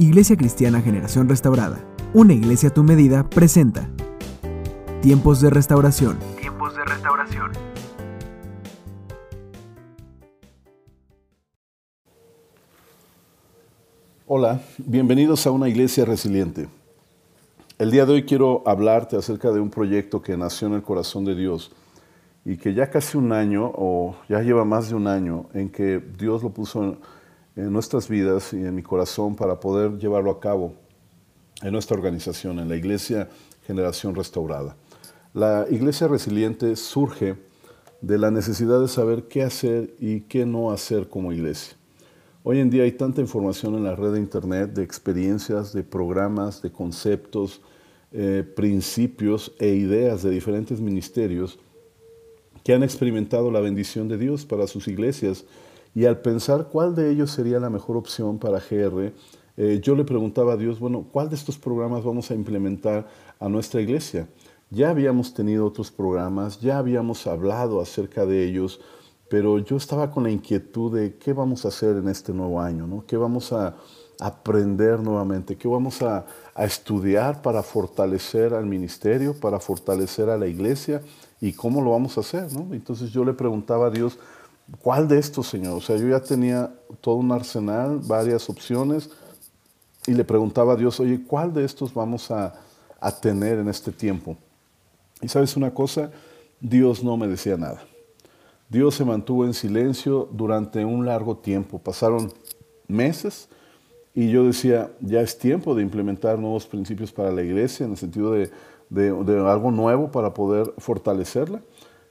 Iglesia Cristiana Generación Restaurada, una iglesia a tu medida, presenta Tiempos de Restauración. Tiempos de Restauración. Hola, bienvenidos a una iglesia resiliente. El día de hoy quiero hablarte acerca de un proyecto que nació en el corazón de Dios y que ya casi un año, o ya lleva más de un año, en que Dios lo puso en, en nuestras vidas y en mi corazón para poder llevarlo a cabo en nuestra organización, en la Iglesia Generación Restaurada. La Iglesia Resiliente surge de la necesidad de saber qué hacer y qué no hacer como iglesia. Hoy en día hay tanta información en la red de Internet de experiencias, de programas, de conceptos, eh, principios e ideas de diferentes ministerios que han experimentado la bendición de Dios para sus iglesias y al pensar cuál de ellos sería la mejor opción para GR, eh, yo le preguntaba a Dios, bueno, ¿cuál de estos programas vamos a implementar a nuestra iglesia? Ya habíamos tenido otros programas, ya habíamos hablado acerca de ellos, pero yo estaba con la inquietud de qué vamos a hacer en este nuevo año, ¿no? ¿Qué vamos a aprender nuevamente? ¿Qué vamos a, a estudiar para fortalecer al ministerio, para fortalecer a la iglesia? ¿Y cómo lo vamos a hacer? ¿no? Entonces yo le preguntaba a Dios, ¿cuál de estos, Señor? O sea, yo ya tenía todo un arsenal, varias opciones, y le preguntaba a Dios, oye, ¿cuál de estos vamos a, a tener en este tiempo? Y sabes una cosa, Dios no me decía nada. Dios se mantuvo en silencio durante un largo tiempo. Pasaron meses y yo decía, ya es tiempo de implementar nuevos principios para la iglesia en el sentido de, de, de algo nuevo para poder fortalecerla.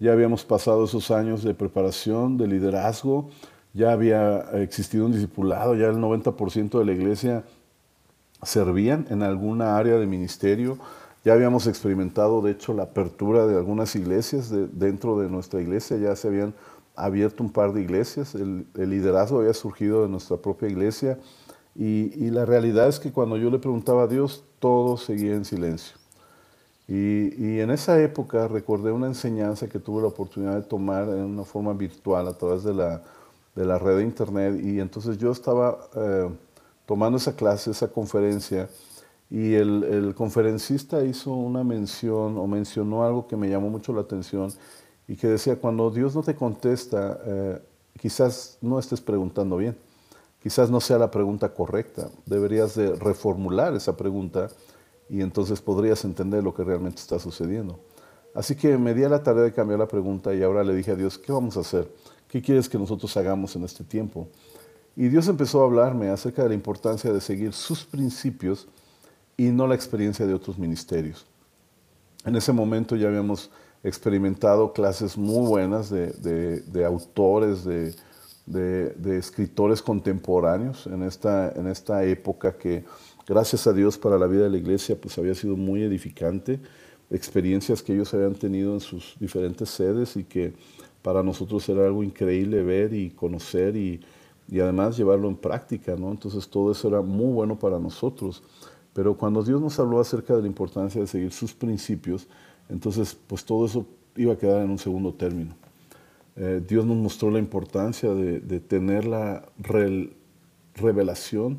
Ya habíamos pasado esos años de preparación, de liderazgo, ya había existido un discipulado, ya el 90% de la iglesia servían en alguna área de ministerio, ya habíamos experimentado, de hecho, la apertura de algunas iglesias de, dentro de nuestra iglesia, ya se habían abierto un par de iglesias, el, liderazgo había surgido de nuestra propia iglesia y la realidad es que cuando yo le preguntaba a Dios, todo seguía en silencio. Y, y, en esa época recordé una enseñanza que tuve la oportunidad de tomar en una forma virtual a través de la, de la red de internet. Y entonces yo estaba eh, tomando esa clase, esa conferencia, y el, el, conferencista hizo una mención o mencionó algo que me llamó mucho la atención y que decía, cuando Dios no te contesta, eh, quizás no estés preguntando bien, quizás no sea la pregunta correcta, deberías de reformular esa pregunta y entonces podrías entender lo que realmente está sucediendo. Así que me di a la tarea de cambiar la pregunta y ahora le dije a Dios, ¿qué vamos a hacer? ¿Qué quieres que nosotros hagamos en este tiempo? Y Dios empezó a hablarme acerca de la importancia de seguir sus principios y no la experiencia de otros ministerios. En ese momento ya habíamos experimentado clases muy buenas de, de, de autores, de, de, escritores contemporáneos en esta, en esta época que gracias a Dios para la vida de la iglesia, pues había sido muy edificante, experiencias que ellos habían tenido en sus diferentes sedes y que para nosotros era algo increíble ver y conocer y, y además llevarlo en práctica, ¿no? Entonces todo eso era muy bueno para nosotros. Pero cuando Dios nos habló acerca de la importancia de seguir sus principios, entonces pues todo eso iba a quedar en un segundo término. Eh, Dios nos mostró la importancia de, tener la re, revelación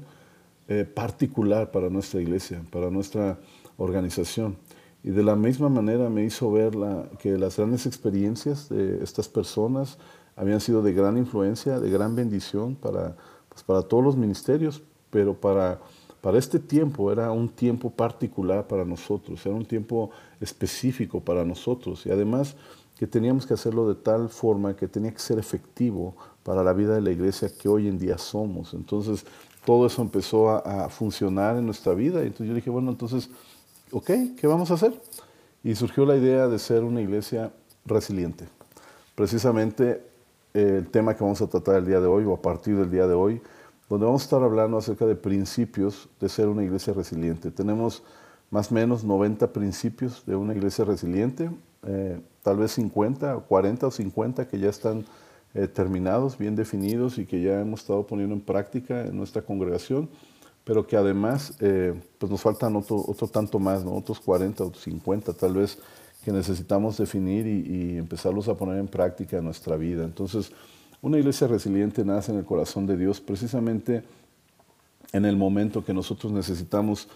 eh, particular para nuestra iglesia, para nuestra organización. Y de la misma manera me hizo ver que las grandes experiencias de estas personas habían sido de gran influencia, de gran bendición para, pues, para todos los ministerios, pero para, para este tiempo era un tiempo particular para nosotros, era un tiempo específico para nosotros. Y además que teníamos que hacerlo de tal forma que tenía que ser efectivo para la vida de la iglesia que hoy en día somos. Entonces, todo eso empezó a, funcionar en nuestra vida. Entonces yo dije, bueno, entonces, ok, ¿qué vamos a hacer? Y surgió la idea de ser una iglesia resiliente. Precisamente eh, el tema que vamos a tratar el día de hoy, o a partir del día de hoy, donde vamos a estar hablando acerca de principios de ser una iglesia resiliente. Tenemos más o menos 90 principios de una iglesia resiliente, eh, tal vez 50, 40 o 50 que ya están eh, terminados, bien definidos y que ya hemos estado poniendo en práctica en nuestra congregación, pero que además eh, pues nos faltan otro, otro tanto más, ¿no? otros 40 o 50 tal vez que necesitamos definir y, y, empezarlos a poner en práctica en nuestra vida. Entonces, una iglesia resiliente nace en el corazón de Dios precisamente en el momento que nosotros necesitamos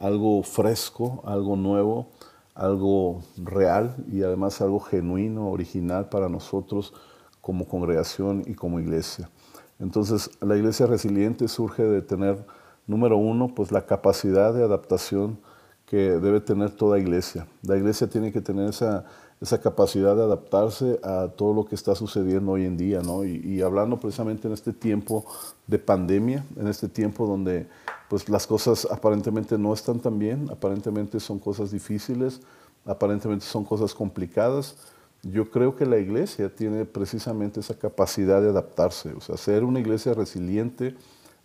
algo fresco, algo nuevo, algo real y además algo genuino, original para nosotros como congregación y como iglesia. Entonces, la iglesia resiliente surge de tener, número uno, pues la capacidad de adaptación que debe tener toda iglesia. La iglesia tiene que tener esa, esa capacidad de adaptarse a todo lo que está sucediendo hoy en día, ¿no? Y, hablando precisamente en este tiempo de pandemia, en este tiempo donde pues las cosas aparentemente no están tan bien, aparentemente son cosas difíciles, aparentemente son cosas complicadas, yo creo que la iglesia tiene precisamente esa capacidad de adaptarse. O sea, ser una iglesia resiliente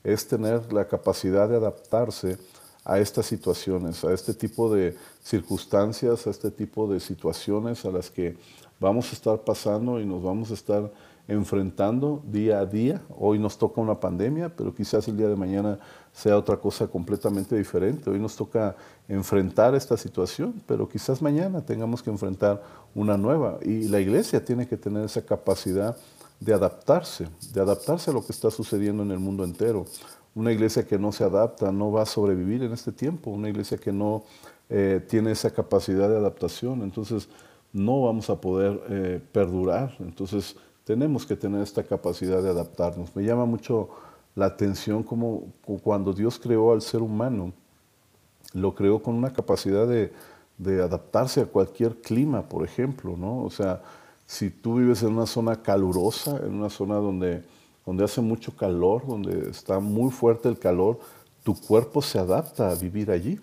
es tener la capacidad de adaptarse a estas situaciones, a este tipo de circunstancias, a este tipo de situaciones a las que vamos a estar pasando y nos vamos a estar enfrentando día a día. Hoy nos toca una pandemia, pero quizás el día de mañana sea otra cosa completamente diferente. Hoy nos toca enfrentar esta situación, pero quizás mañana tengamos que enfrentar una nueva. Y la iglesia tiene que tener esa capacidad de adaptarse, de adaptarse a lo que está sucediendo en el mundo entero. Una iglesia que no se adapta no va a sobrevivir en este tiempo. Una iglesia que no eh, tiene esa capacidad de adaptación, entonces no vamos a poder eh, perdurar. Entonces tenemos que tener esta capacidad de adaptarnos. Me llama mucho la atención como cuando Dios creó al ser humano, lo creó con una capacidad de, adaptarse a cualquier clima, por ejemplo, ¿no? O sea, si tú vives en una zona calurosa, en una zona donde, donde hace mucho calor, donde está muy fuerte el calor, tu cuerpo se adapta a vivir allí.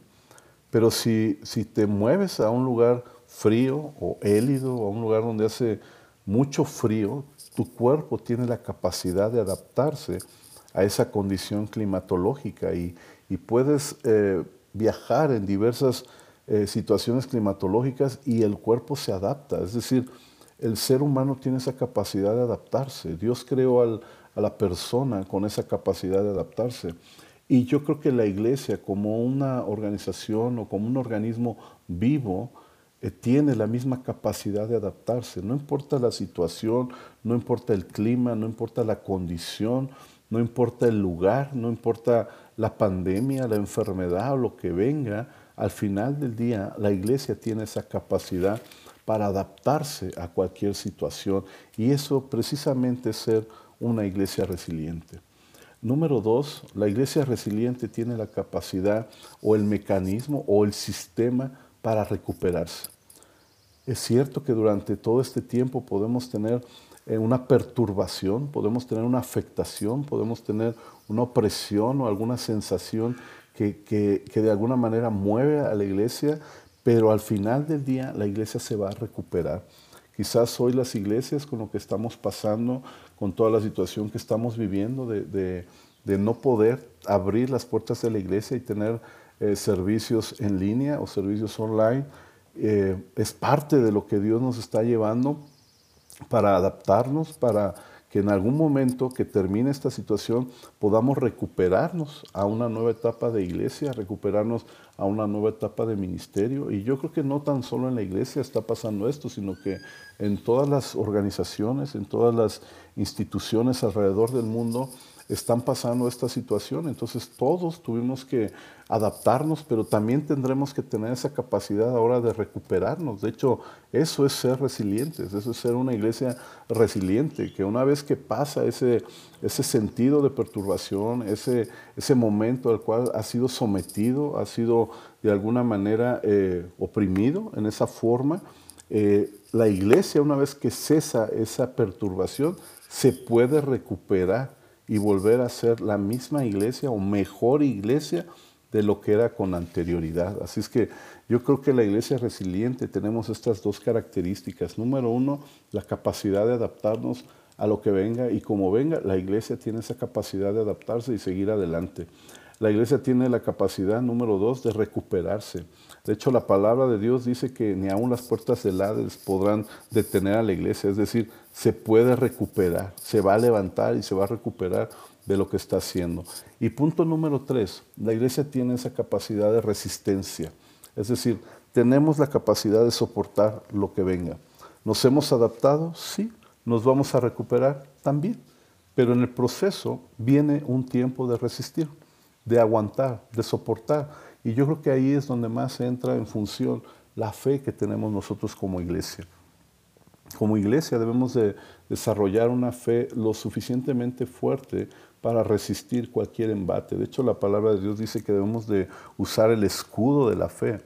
Pero si, si te mueves a un lugar frío o hélido, a un lugar donde hace mucho frío, tu cuerpo tiene la capacidad de adaptarse a esa condición climatológica y, puedes eh, viajar en diversas eh, situaciones climatológicas y el cuerpo se adapta. Es decir, el ser humano tiene esa capacidad de adaptarse. Dios creó a la persona con esa capacidad de adaptarse. Y yo creo que la iglesia como una organización o como un organismo vivo, eh, tiene la misma capacidad de adaptarse. No importa la situación, no importa el clima, no importa la condición, no importa el lugar, no importa la pandemia, la enfermedad o lo que venga, al final del día la iglesia tiene esa capacidad para adaptarse a cualquier situación y eso precisamente es ser una iglesia resiliente. Número dos, la iglesia resiliente tiene la capacidad o el mecanismo o el sistema para recuperarse. Es cierto que durante todo este tiempo podemos tener eh, una perturbación, podemos tener una afectación, podemos tener una opresión o alguna sensación que, que, de alguna manera mueve a la iglesia, pero al final del día la iglesia se va a recuperar. Quizás hoy las iglesias con lo que estamos pasando, con toda la situación que estamos viviendo de, no poder abrir las puertas de la iglesia y tener eh, servicios en línea o servicios online. Eh, es parte de lo que Dios nos está llevando para adaptarnos, para que en algún momento que termine esta situación podamos recuperarnos a una nueva etapa de iglesia, recuperarnos a una nueva etapa de ministerio. Y yo creo que no tan solo en la iglesia está pasando esto, sino que en todas las organizaciones, en todas las instituciones alrededor del mundo, están pasando esta situación. Entonces todos tuvimos que adaptarnos, pero también tendremos que tener esa capacidad ahora de recuperarnos. De hecho, eso es ser resilientes, eso es ser una iglesia resiliente, que una vez que pasa ese, ese sentido de perturbación, ese, ese momento al cual ha sido sometido, ha sido de alguna manera eh, oprimido en esa forma, eh, la iglesia una vez que cesa esa perturbación, se puede recuperar y volver a ser la misma iglesia o mejor iglesia de lo que era con anterioridad. Así es que yo creo que la iglesia resiliente tenemos estas dos características. Número uno, la capacidad de adaptarnos a lo que venga y como venga, la iglesia tiene esa capacidad de adaptarse y seguir adelante. La iglesia tiene la capacidad, número dos, de recuperarse. De hecho, la palabra de Dios dice que ni aun las puertas del Hades podrán detener a la iglesia. Es decir, se puede recuperar, se va a levantar y se va a recuperar de lo que está haciendo. Y punto número tres, la iglesia tiene esa capacidad de resistencia. Es decir, tenemos la capacidad de soportar lo que venga. ¿Nos hemos adaptado? Sí. ¿Nos vamos a recuperar? También. Pero en el proceso viene un tiempo de resistir de aguantar, de soportar. Y yo creo que ahí es donde más entra en función la fe que tenemos nosotros como iglesia. Como iglesia debemos de desarrollar una fe lo suficientemente fuerte para resistir cualquier embate. De hecho, la palabra de Dios dice que debemos de usar el escudo de la fe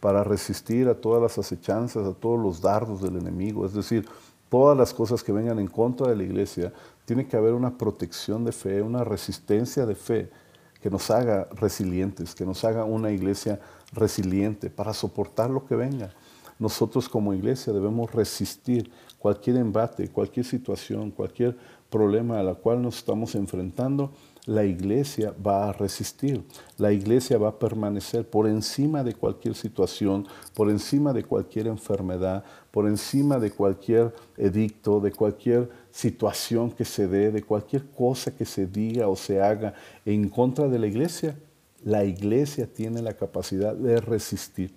para resistir a todas las acechanzas, a todos los dardos del enemigo. Es decir, todas las cosas que vengan en contra de la iglesia, tiene que haber una protección de fe, una resistencia de fe que nos haga resilientes, que nos haga una iglesia resiliente para soportar lo que venga. Nosotros como iglesia debemos resistir cualquier embate, cualquier situación, cualquier problema a la cual nos estamos enfrentando, la iglesia va a resistir, la iglesia va a permanecer por encima de cualquier situación, por encima de cualquier enfermedad, por encima de cualquier edicto, de cualquier situación que se dé, de cualquier cosa que se diga o se haga en contra de la iglesia. La iglesia tiene la capacidad de resistir.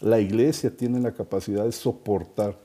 La iglesia tiene la capacidad de soportar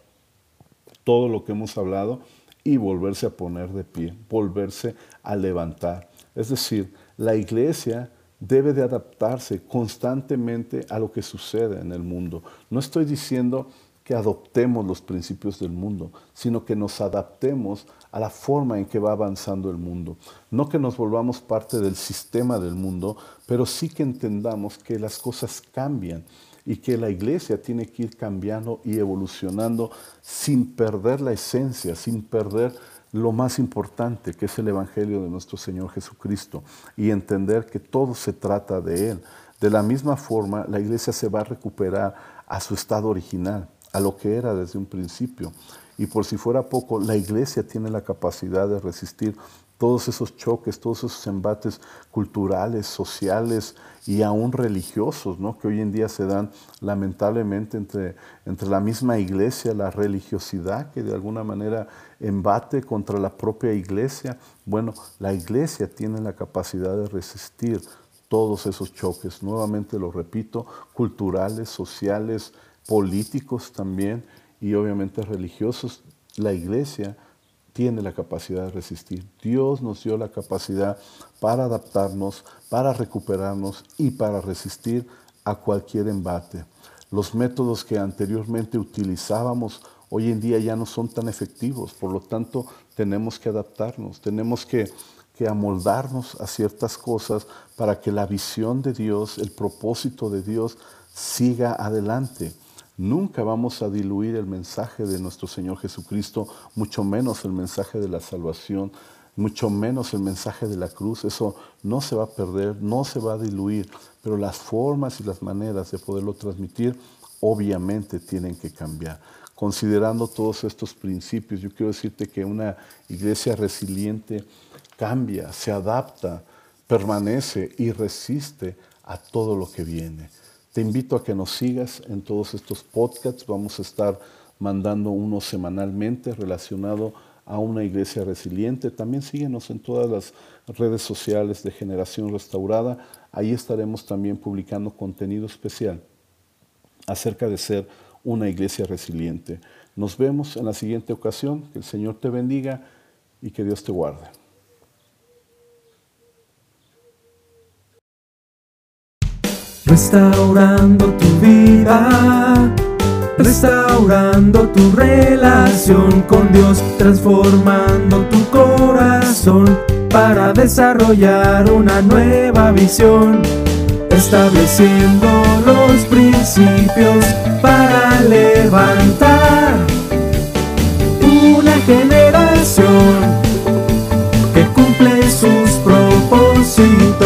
todo lo que hemos hablado y volverse a poner de pie, volverse a levantar. Es decir, la iglesia debe de adaptarse constantemente a lo que sucede en el mundo. No estoy diciendo que adoptemos los principios del mundo, sino que nos adaptemos a la forma en que va avanzando el mundo. No que nos volvamos parte del sistema del mundo, pero sí que entendamos que las cosas cambian y que la iglesia tiene que ir cambiando y evolucionando sin perder la esencia, sin perder lo más importante que es el Evangelio de nuestro Señor Jesucristo y entender que todo se trata de Él. De la misma forma, la iglesia se va a recuperar a su estado original, a lo que era desde un principio. Y por si fuera poco, la iglesia tiene la capacidad de resistir todos esos choques, todos esos embates culturales, sociales y aún religiosos, ¿no? que hoy en día se dan lamentablemente entre, entre la misma iglesia, la religiosidad que de alguna manera embate contra la propia iglesia. Bueno, la iglesia tiene la capacidad de resistir todos esos choques, nuevamente lo repito, culturales, sociales, políticos también y obviamente religiosos. La iglesia tiene la capacidad de resistir. Dios nos dio la capacidad para adaptarnos, para recuperarnos y para resistir a cualquier embate. Los métodos que anteriormente utilizábamos hoy en día ya no son tan efectivos, por lo tanto tenemos que adaptarnos, tenemos que, que amoldarnos a ciertas cosas para que la visión de Dios, el propósito de Dios siga adelante. Nunca vamos a diluir el mensaje de nuestro Señor Jesucristo, mucho menos el mensaje de la salvación, mucho menos el mensaje de la cruz. Eso no se va a perder, no se va a diluir, pero las formas y las maneras de poderlo transmitir obviamente tienen que cambiar. Considerando todos estos principios, yo quiero decirte que una iglesia resiliente cambia, se adapta, permanece y resiste a todo lo que viene. Te invito a que nos sigas en todos estos podcasts. Vamos a estar mandando uno semanalmente relacionado a una iglesia resiliente. También síguenos en todas las redes sociales de Generación Restaurada. Ahí estaremos también publicando contenido especial acerca de ser una iglesia resiliente. Nos vemos en la siguiente ocasión. Que el Señor te bendiga y que Dios te guarde. Restaurando tu vida, restaurando tu relación con Dios, transformando tu corazón para desarrollar una nueva visión, estableciendo los principios para levantar una generación que cumple sus propósitos